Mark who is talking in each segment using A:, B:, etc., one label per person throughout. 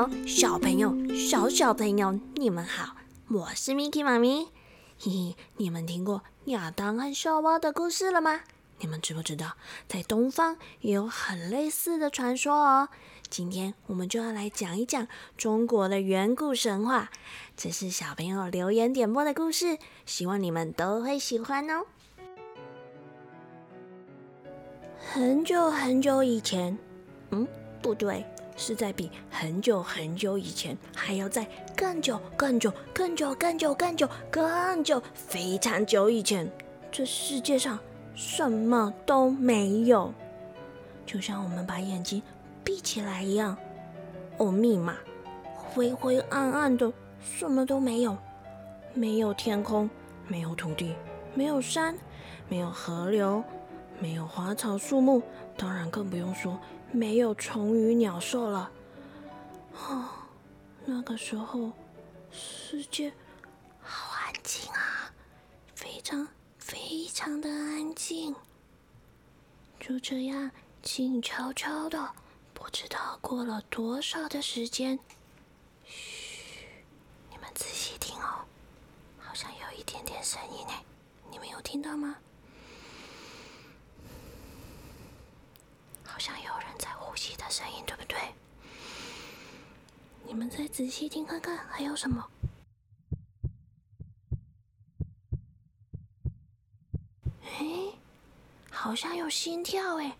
A: 友、小朋友、小小朋友，你们好，我是 Miki 妈咪。嘿嘿，你们听过亚当和夏娃的故事了吗？你们知不知道，在东方也有很类似的传说哦？今天我们就要来讲一讲中国的远古神话。这是小朋友留言点播的故事，希望你们都会喜欢哦。很久很久以前，嗯，不对，是在比很久很久以前还要在更久、更久、更久、更久、更久、更久、非常久以前，这世界上。什么都没有，就像我们把眼睛闭起来一样。哦，密码，灰灰暗暗的，什么都没有，没有天空，没有土地，没有山，没有河流，没有花草树木，当然更不用说没有虫鱼鸟兽了。啊，那个时候世界好安静啊，非常。非常的安静，就这样静悄悄的，不知道过了多少的时间。嘘，你们仔细听哦，好像有一点点声音呢，你们有听到吗？好像有吸的声音，对不对？你们再仔细听看看，还有什么？哎好像有心跳哎，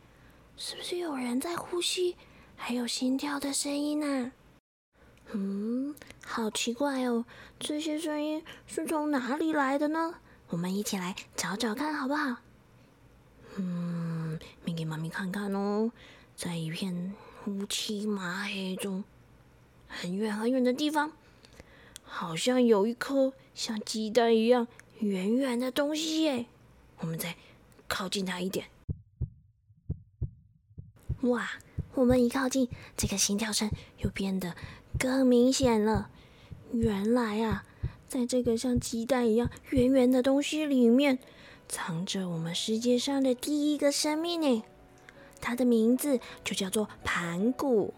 A: 是不是有人在呼吸？还有心跳的声音呢？嗯，好奇怪哦，这些声音是从哪里来的呢？我们一起来找找看好不好？嗯，咪给妈咪看看哦，在一片乌漆麻黑中，很远很远的地方，好像有一颗像鸡蛋一样圆圆的东西耶。我们再。靠近它一点，哇！我们一靠近，这个心跳声又变得更明显了。原来啊，在这个像鸡蛋一样圆圆的东西里面，藏着我们世界上的第一个生命呢。它的名字就叫做盘古。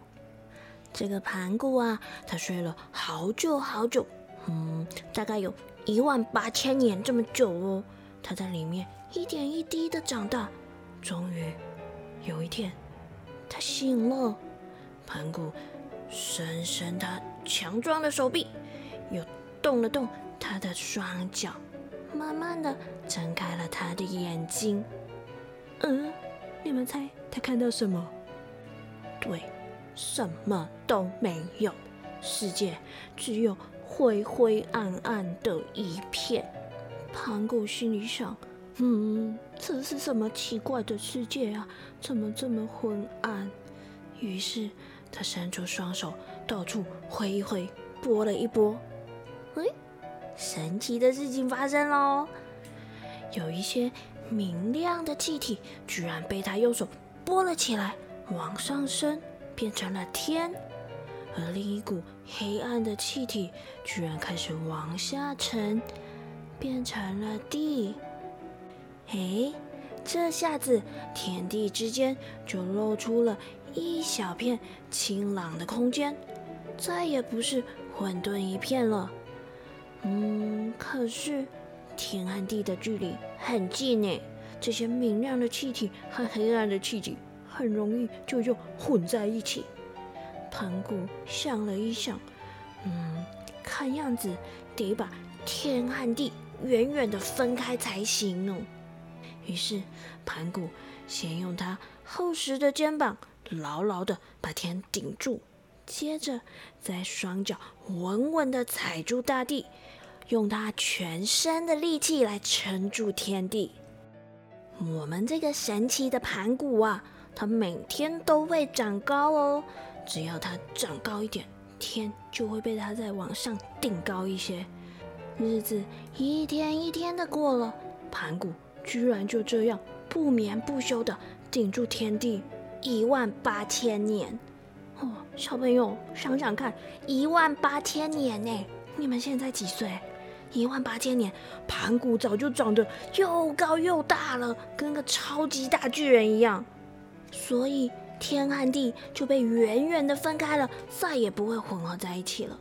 A: 这个盘古啊，他睡了好久好久，嗯，大概有一万八千年这么久哦。他在里面。一点一滴的长大，终于有一天，他醒了。盘古伸伸他强壮的手臂，又动了动他的双脚，慢慢的睁开了他的眼睛。嗯，你们猜他看到什么？对，什么都没有，世界只有灰灰暗暗的一片。盘古心里想。嗯，这是什么奇怪的世界啊？怎么这么昏暗？于是他伸出双手，到处挥一挥，拨了一拨。哎，神奇的事情发生喽！有一些明亮的气体居然被他用手拨了起来，往上升，变成了天；而另一股黑暗的气体居然开始往下沉，变成了地。哎，这下子天地之间就露出了一小片清朗的空间，再也不是混沌一片了。嗯，可是天和地的距离很近呢，这些明亮的气体和黑暗的气体很容易就又混在一起。盘古想了一想，嗯，看样子得把天和地远远的分开才行哦。于是，盘古先用他厚实的肩膀牢牢的把天顶住，接着再双脚稳稳的踩住大地，用他全身的力气来撑住天地。我们这个神奇的盘古啊，他每天都会长高哦，只要他长高一点，天就会被他再往上顶高一些。日子一天一天的过了，盘古。居然就这样不眠不休的顶住天地一万八千年哦，小朋友想想看，一万八千年呢？你们现在几岁？一万八千年，盘古早就长得又高又大了，跟个超级大巨人一样。所以天和地就被远远的分开了，再也不会混合在一起了。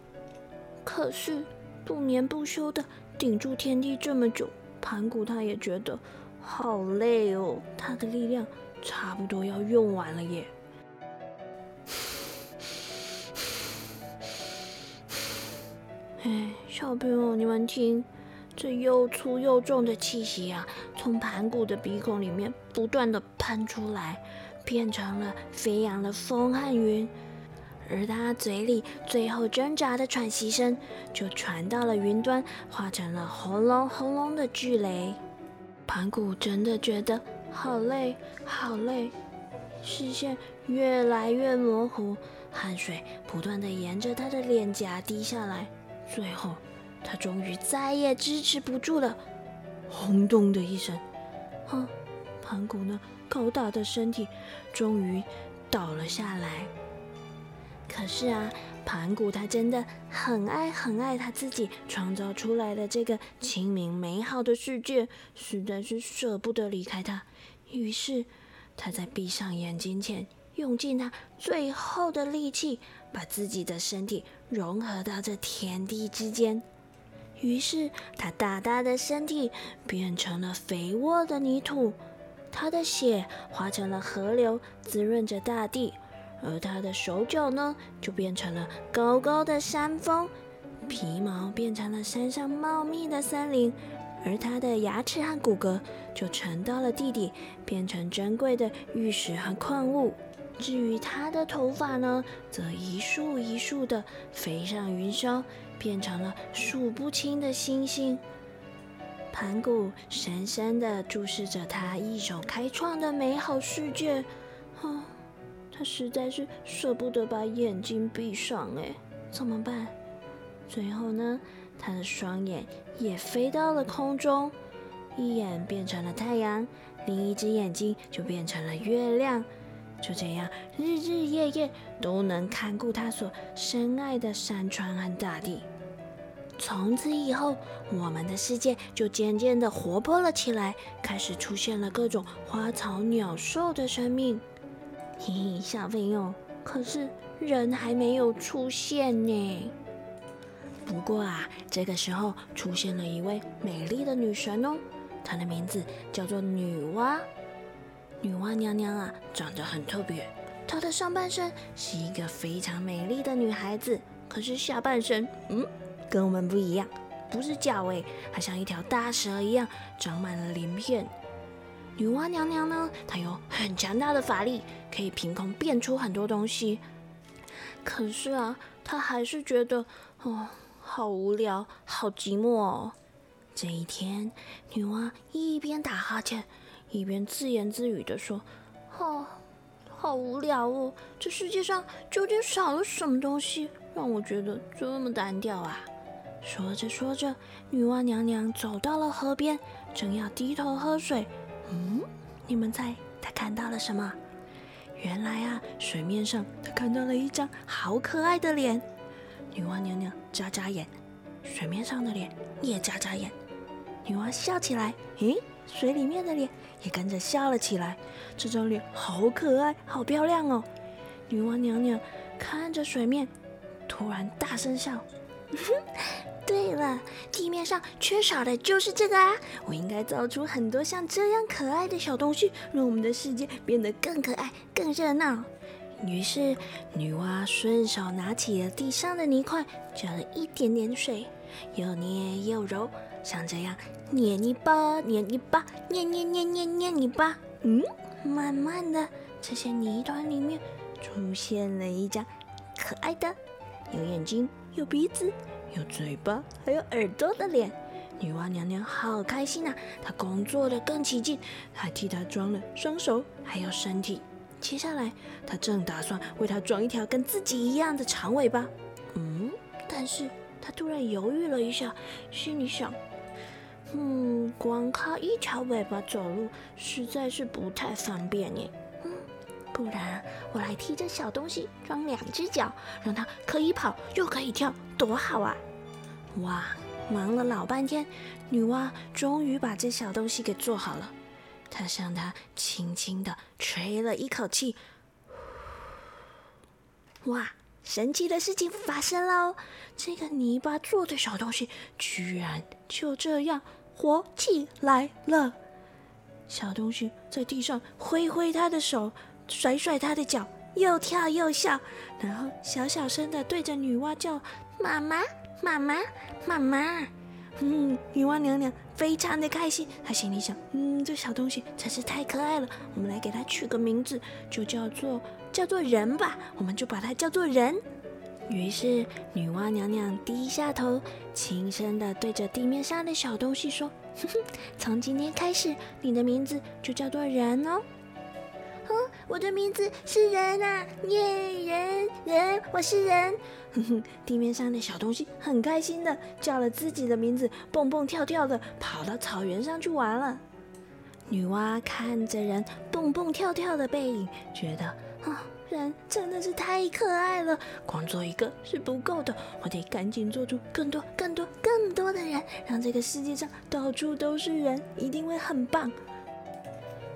A: 可是不眠不休的顶住天地这么久，盘古他也觉得好累哦，他的力量差不多要用完了耶。哎，小朋友，你们听，这又粗又重的气息啊，从盘古的鼻孔里面不断的喷出来，变成了飞扬的风和云，而他嘴里最后挣扎的喘息声，就传到了云端，化成了轰隆轰隆的巨雷。盘古真的觉得好累，好累，视线越来越模糊，汗水不断的沿着他的脸颊滴下来。最后，他终于再也支持不住了，轰咚的一声，哼，盘古那高大的身体终于倒了下来。可是啊，盘古他真的很爱很爱他自己创造出来的这个清明美好的世界，实在是舍不得离开他。于是，他在闭上眼睛前，用尽他最后的力气。把自己的身体融合到这天地之间，于是他大大的身体变成了肥沃的泥土，他的血化成了河流，滋润着大地，而他的手脚呢，就变成了高高的山峰，皮毛变成了山上茂密的森林，而他的牙齿和骨骼就沉到了地底，变成珍贵的玉石和矿物。至于他的头发呢，则一束一束的飞上云霄，变成了数不清的星星。盘古深深的注视着他一手开创的美好世界，啊，他实在是舍不得把眼睛闭上，哎，怎么办？最后呢，他的双眼也飞到了空中，一眼变成了太阳，另一只眼睛就变成了月亮。就这样，日日夜夜都能看顾他所深爱的山川和大地。从此以后，我们的世界就渐渐的活泼了起来，开始出现了各种花草鸟兽的生命。嘿嘿，小朋友，可是人还没有出现呢。不过啊，这个时候出现了一位美丽的女神哦，她的名字叫做女娲。女娲娘娘啊，长得很特别。她的上半身是一个非常美丽的女孩子，可是下半身，嗯，跟我们不一样，不是脚诶，还像一条大蛇一样，长满了鳞片。女娲娘娘呢，她有很强大的法力，可以凭空变出很多东西。可是啊，她还是觉得，哦，好无聊，好寂寞哦。这一天，女娲一边打哈欠。一边自言自语地说：“好，好无聊哦！这世界上究竟少了什么东西，让我觉得这么单调啊？”说着说着，女娲娘娘走到了河边，正要低头喝水。嗯，你们猜她看到了什么？原来啊，水面上她看到了一张好可爱的脸。女娲娘娘眨眨眼，水面上的脸也眨眨眼。女娲笑起来，咦，水里面的脸也跟着笑了起来。这张脸好可爱，好漂亮哦！女娲娘娘看着水面，突然大声笑：“对了，地面上缺少的就是这个啊！我应该造出很多像这样可爱的小东西，让我们的世界变得更可爱、更热闹。”于是，女娲顺手拿起了地上的泥块，加了一点点水，又捏又揉。像这样捏泥巴，捏泥巴，捏捏捏捏捏泥巴。嗯，慢慢的，这些泥团里面出现了一张可爱的、有眼睛、有鼻子、有嘴巴，还有耳朵的脸。女娲娘娘好开心啊！她工作的更起劲，还替她装了双手，还有身体。接下来，她正打算为她装一条跟自己一样的长尾巴。嗯，但是她突然犹豫了一下，心里想。嗯，光靠一条尾巴走路实在是不太方便耶。嗯，不然我来替这小东西装两只脚，让它可以跑又可以跳，多好啊！哇，忙了老半天，女娲终于把这小东西给做好了。她向它轻轻的吹了一口气，哇！神奇的事情发生了，这个泥巴做的小东西居然就这样活起来了。小东西在地上挥挥他的手，甩甩他的脚，又跳又笑，然后小小声的对着女娲叫：“妈妈，妈妈，妈妈。”嗯，女娲娘娘非常的开心，她心里想：“嗯，这小东西真是太可爱了，我们来给它取个名字，就叫做……”叫做人吧，我们就把它叫做人。于是女娲娘娘低下头，轻声的对着地面上的小东西说：“哼哼，从今天开始，你的名字就叫做人哦。”“哼，我的名字是人啊，耶，人人，我是人。”哼哼，地面上的小东西很开心的叫了自己的名字，蹦蹦跳跳的跑到草原上去玩了。女娲看着人蹦蹦跳跳的背影，觉得。人真的是太可爱了，光做一个是不够的，我得赶紧做出更多、更多、更多的人，让这个世界上到处都是人，一定会很棒。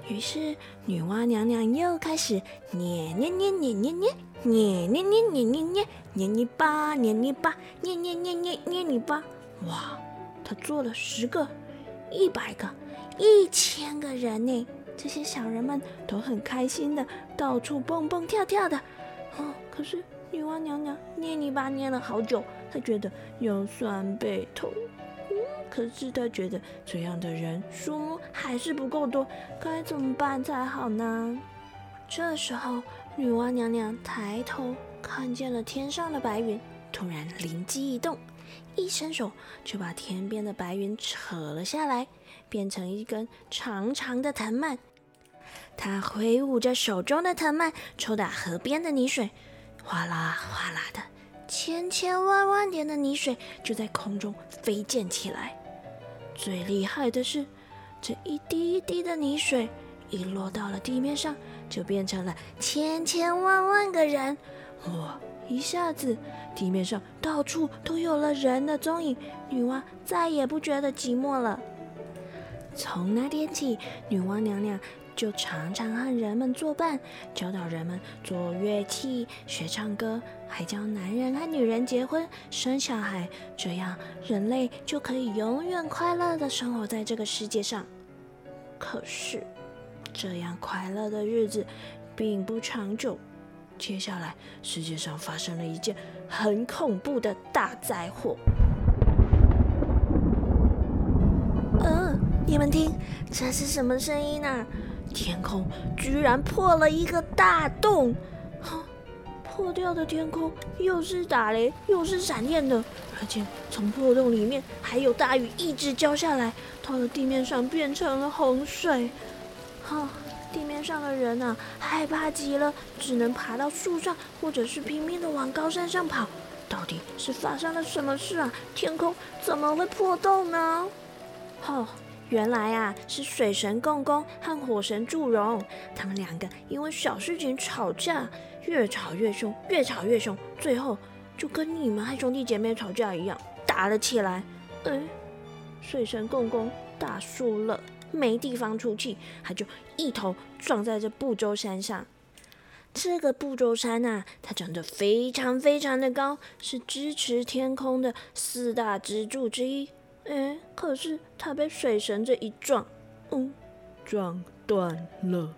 A: 于是女娲娘娘又开始捏捏捏捏捏捏捏捏捏捏捏捏捏泥巴，捏泥巴，捏捏捏捏捏泥巴。哇，她做了十个、一百个、一千个人呢。这些小人们都很开心的，到处蹦蹦跳跳的。哦，可是女娲娘娘捏泥巴捏了好久，她觉得腰酸背痛。嗯，可是她觉得这样的人数目还是不够多，该怎么办才好呢？这时候，女娲娘娘抬头看见了天上的白云，突然灵机一动，一伸手就把天边的白云扯了下来。变成一根长长的藤蔓，他挥舞着手中的藤蔓，抽打河边的泥水，哗啦哗啦的，千千万万点的泥水就在空中飞溅起来。最厉害的是，这一滴一滴的泥水一落到了地面上，就变成了千千万万个人。哇！一下子，地面上到处都有了人的踪影，女娲再也不觉得寂寞了。从那天起，女娲娘娘就常常和人们作伴，教导人们做乐器、学唱歌，还教男人和女人结婚、生小孩，这样人类就可以永远快乐的生活在这个世界上。可是，这样快乐的日子并不长久。接下来，世界上发生了一件很恐怖的大灾祸。你们听，这是什么声音呢？天空居然破了一个大洞！哈，破掉的天空又是打雷又是闪电的，而且从破洞里面还有大雨一直浇下来，到了地面上变成了洪水。哈，地面上的人啊，害怕极了，只能爬到树上，或者是拼命的往高山上跑。到底是发生了什么事啊？天空怎么会破洞呢？哈。原来啊，是水神共工和火神祝融，他们两个因为小事情吵架，越吵越凶，越吵越凶，最后就跟你们和兄弟姐妹吵架一样，打了起来。哎，水神共工打输了，没地方出气，他就一头撞在这不周山上。这个不周山呐，它长得非常非常的高，是支持天空的四大支柱之一。哎，可是他被水神这一撞，嗯，撞断了。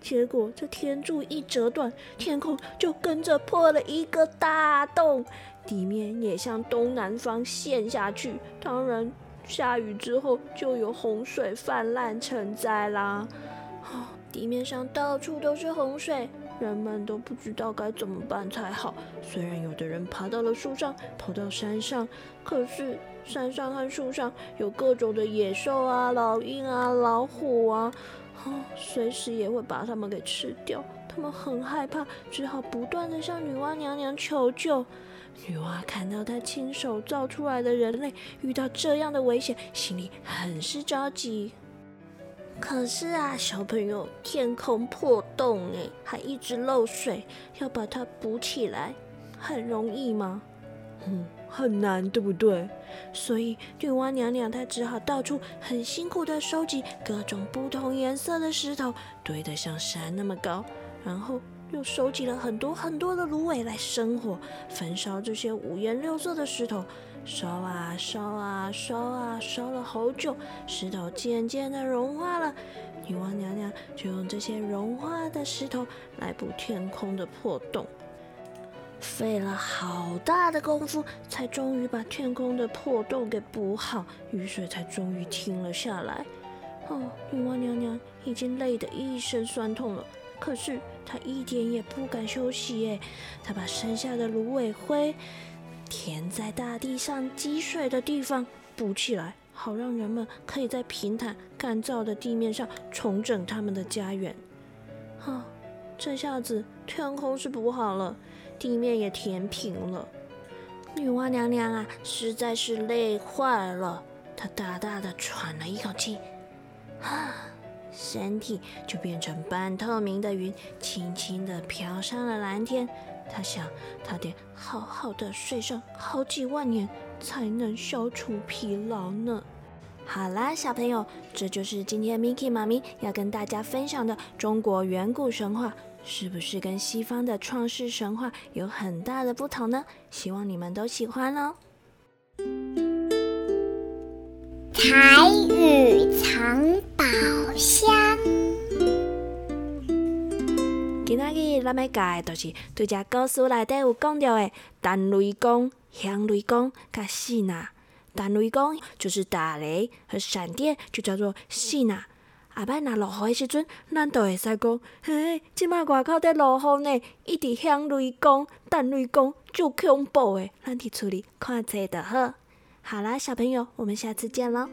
A: 结果这天柱一折断，天空就跟着破了一个大洞，地面也向东南方陷下去。当然，下雨之后就有洪水泛滥成灾啦。啊，地面上到处都是洪水。人们都不知道该怎么办才好。虽然有的人爬到了树上，跑到山上，可是山上和树上有各种的野兽啊、老鹰啊、老虎啊，哦，随时也会把他们给吃掉。他们很害怕，只好不断的向女娲娘娘求救。女娲看到她亲手造出来的人类遇到这样的危险，心里很是着急。可是啊，小朋友，天空破洞哎，还一直漏水，要把它补起来，很容易吗？嗯，很难，对不对？所以女娲娘娘她只好到处很辛苦的收集各种不同颜色的石头，堆得像山那么高，然后又收集了很多很多的芦苇来生火，焚烧这些五颜六色的石头。烧啊烧啊烧啊烧了好久，石头渐渐的融化了。女娲娘娘就用这些融化的石头来补天空的破洞，费了好大的功夫，才终于把天空的破洞给补好，雨水才终于停了下来。哦，女娲娘娘已经累得一身酸痛了，可是她一点也不敢休息耶，她把剩下的芦苇灰。填在大地上积水的地方补起来，好让人们可以在平坦干燥的地面上重整他们的家园。啊，这下子天空是补好了，地面也填平了。女娲娘娘啊，实在是累坏了，她大大的喘了一口气，啊，身体就变成半透明的云，轻轻的飘上了蓝天。他想，他得好好的睡上好几万年，才能消除疲劳呢。好啦，小朋友，这就是今天 Miki 妈咪要跟大家分享的中国远古神话，是不是跟西方的创世神话有很大的不同呢？希望你们都喜欢哦。
B: 彩雨藏宝箱。
A: 今仔日咱要教的，就是对只故事内底有讲到的单雷公、响雷公、甲细娜。单雷公就是打雷和闪电，就叫做细娜。阿摆若落雨的时阵，咱就会使讲，嘿，即摆外口在落雨呢，一直响雷公、单雷公就恐怖的，咱伫厝里看册就好。好啦，小朋友，我们下次见喽。